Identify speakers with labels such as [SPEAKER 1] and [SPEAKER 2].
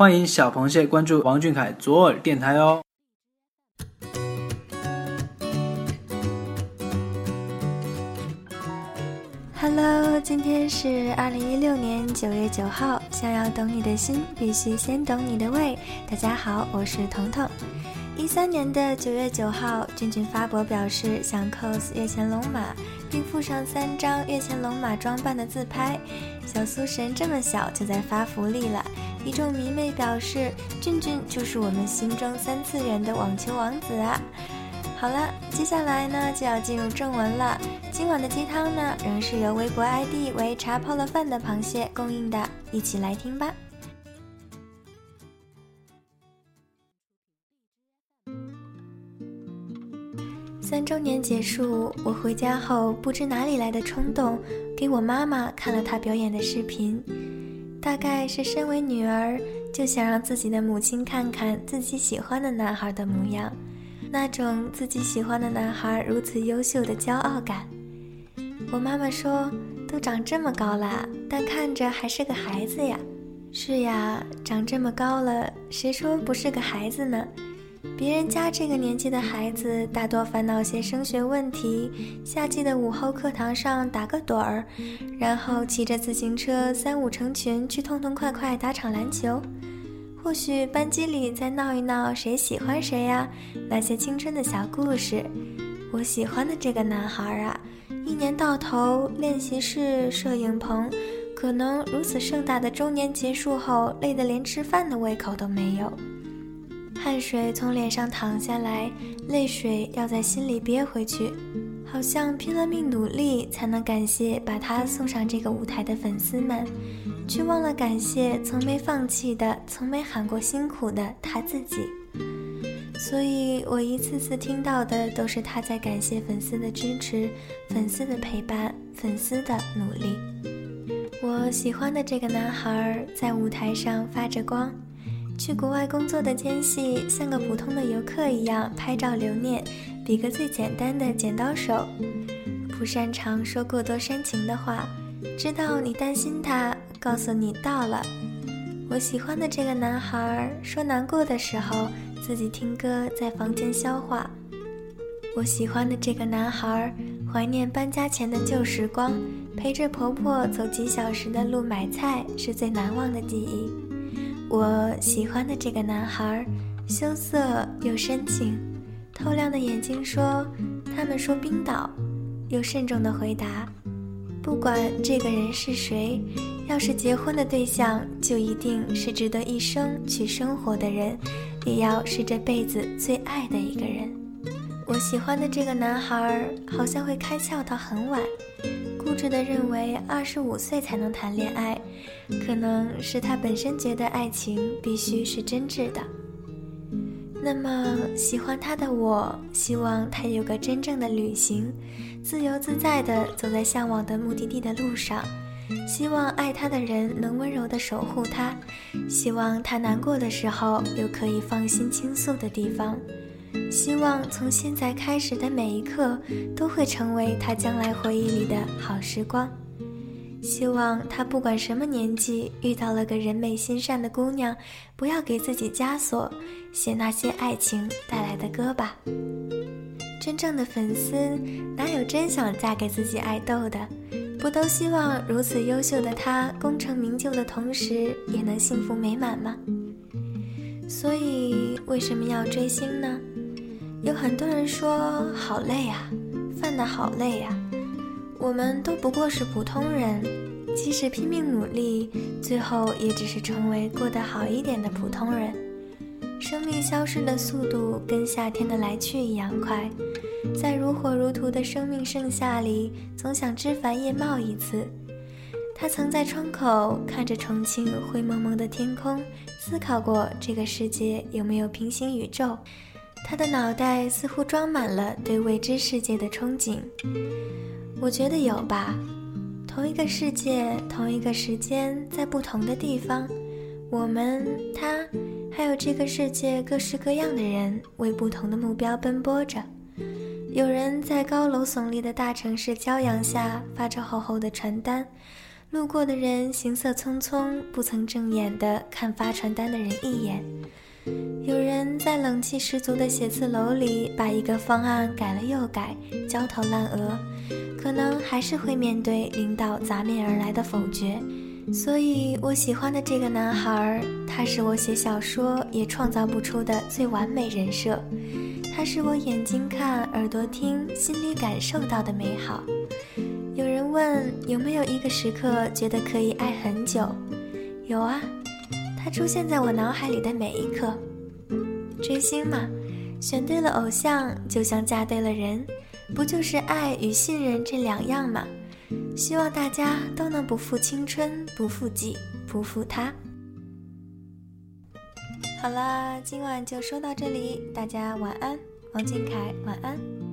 [SPEAKER 1] 欢迎小螃蟹关注王俊凯左耳电台哦。
[SPEAKER 2] Hello，今天是二零一六年九月九号。想要懂你的心，必须先懂你的胃。大家好，我是彤彤。一三年的九月九号，俊俊发博表示想 cos 月前龙马，并附上三张月前龙马装扮的自拍。小苏神这么小就在发福利了。一众迷妹表示，俊俊就是我们心中三次元的网球王子啊。好了，接下来呢就要进入正文了。今晚的鸡汤呢，仍是由微博 ID 为茶泡了饭的螃蟹供应的，一起来听吧。三周年结束，我回家后不知哪里来的冲动，给我妈妈看了她表演的视频。大概是身为女儿，就想让自己的母亲看看自己喜欢的男孩的模样。那种自己喜欢的男孩如此优秀的骄傲感，我妈妈说：“都长这么高了，但看着还是个孩子呀。”是呀，长这么高了，谁说不是个孩子呢？别人家这个年纪的孩子，大多烦恼些升学问题，夏季的午后课堂上打个盹儿，然后骑着自行车三五成群去痛痛快快打场篮球。或许班级里再闹一闹，谁喜欢谁呀？那些青春的小故事。我喜欢的这个男孩啊，一年到头，练习室、摄影棚，可能如此盛大的周年结束后，累得连吃饭的胃口都没有。汗水从脸上淌下来，泪水要在心里憋回去，好像拼了命努力才能感谢把他送上这个舞台的粉丝们。却忘了感谢从没放弃的、从没喊过辛苦的他自己，所以我一次次听到的都是他在感谢粉丝的支持、粉丝的陪伴、粉丝的努力。我喜欢的这个男孩在舞台上发着光，去国外工作的间隙，像个普通的游客一样拍照留念，比个最简单的剪刀手，不擅长说过多煽情的话，知道你担心他。告诉你到了，我喜欢的这个男孩说难过的时候自己听歌在房间消化。我喜欢的这个男孩怀念搬家前的旧时光，陪着婆婆走几小时的路买菜是最难忘的记忆。我喜欢的这个男孩羞涩又深情，透亮的眼睛说：“他们说冰岛。”又慎重的回答：“不管这个人是谁。”要是结婚的对象，就一定是值得一生去生活的人，也要是这辈子最爱的一个人。我喜欢的这个男孩，好像会开窍到很晚，固执地认为二十五岁才能谈恋爱，可能是他本身觉得爱情必须是真挚的。那么喜欢他的我，希望他有个真正的旅行，自由自在地走在向往的目的地的路上。希望爱他的人能温柔地守护他，希望他难过的时候有可以放心倾诉的地方，希望从现在开始的每一刻都会成为他将来回忆里的好时光。希望他不管什么年纪遇到了个人美心善的姑娘，不要给自己枷锁，写那些爱情带来的歌吧。真正的粉丝哪有真想嫁给自己爱豆的？不都希望如此优秀的他功成名就的同时也能幸福美满吗？所以为什么要追星呢？有很多人说好累啊，犯得好累啊。我们都不过是普通人，即使拼命努力，最后也只是成为过得好一点的普通人。生命消逝的速度跟夏天的来去一样快。在如火如荼的生命盛夏里，总想枝繁叶茂一次。他曾在窗口看着重庆灰蒙蒙的天空，思考过这个世界有没有平行宇宙。他的脑袋似乎装满了对未知世界的憧憬。我觉得有吧。同一个世界，同一个时间，在不同的地方，我们、他，还有这个世界各式各样的人，为不同的目标奔波着。有人在高楼耸立的大城市骄阳下发着厚厚的传单，路过的人行色匆匆，不曾正眼的看发传单的人一眼。有人在冷气十足的写字楼里把一个方案改了又改，焦头烂额，可能还是会面对领导砸面而来的否决。所以，我喜欢的这个男孩，他是我写小说也创造不出的最完美人设。他是我眼睛看、耳朵听、心里感受到的美好。有人问有没有一个时刻觉得可以爱很久？有啊，他出现在我脑海里的每一刻。追星嘛，选对了偶像，就像嫁对了人，不就是爱与信任这两样吗？希望大家都能不负青春，不负己，不负他。好啦，今晚就说到这里，大家晚安，王俊凯晚安。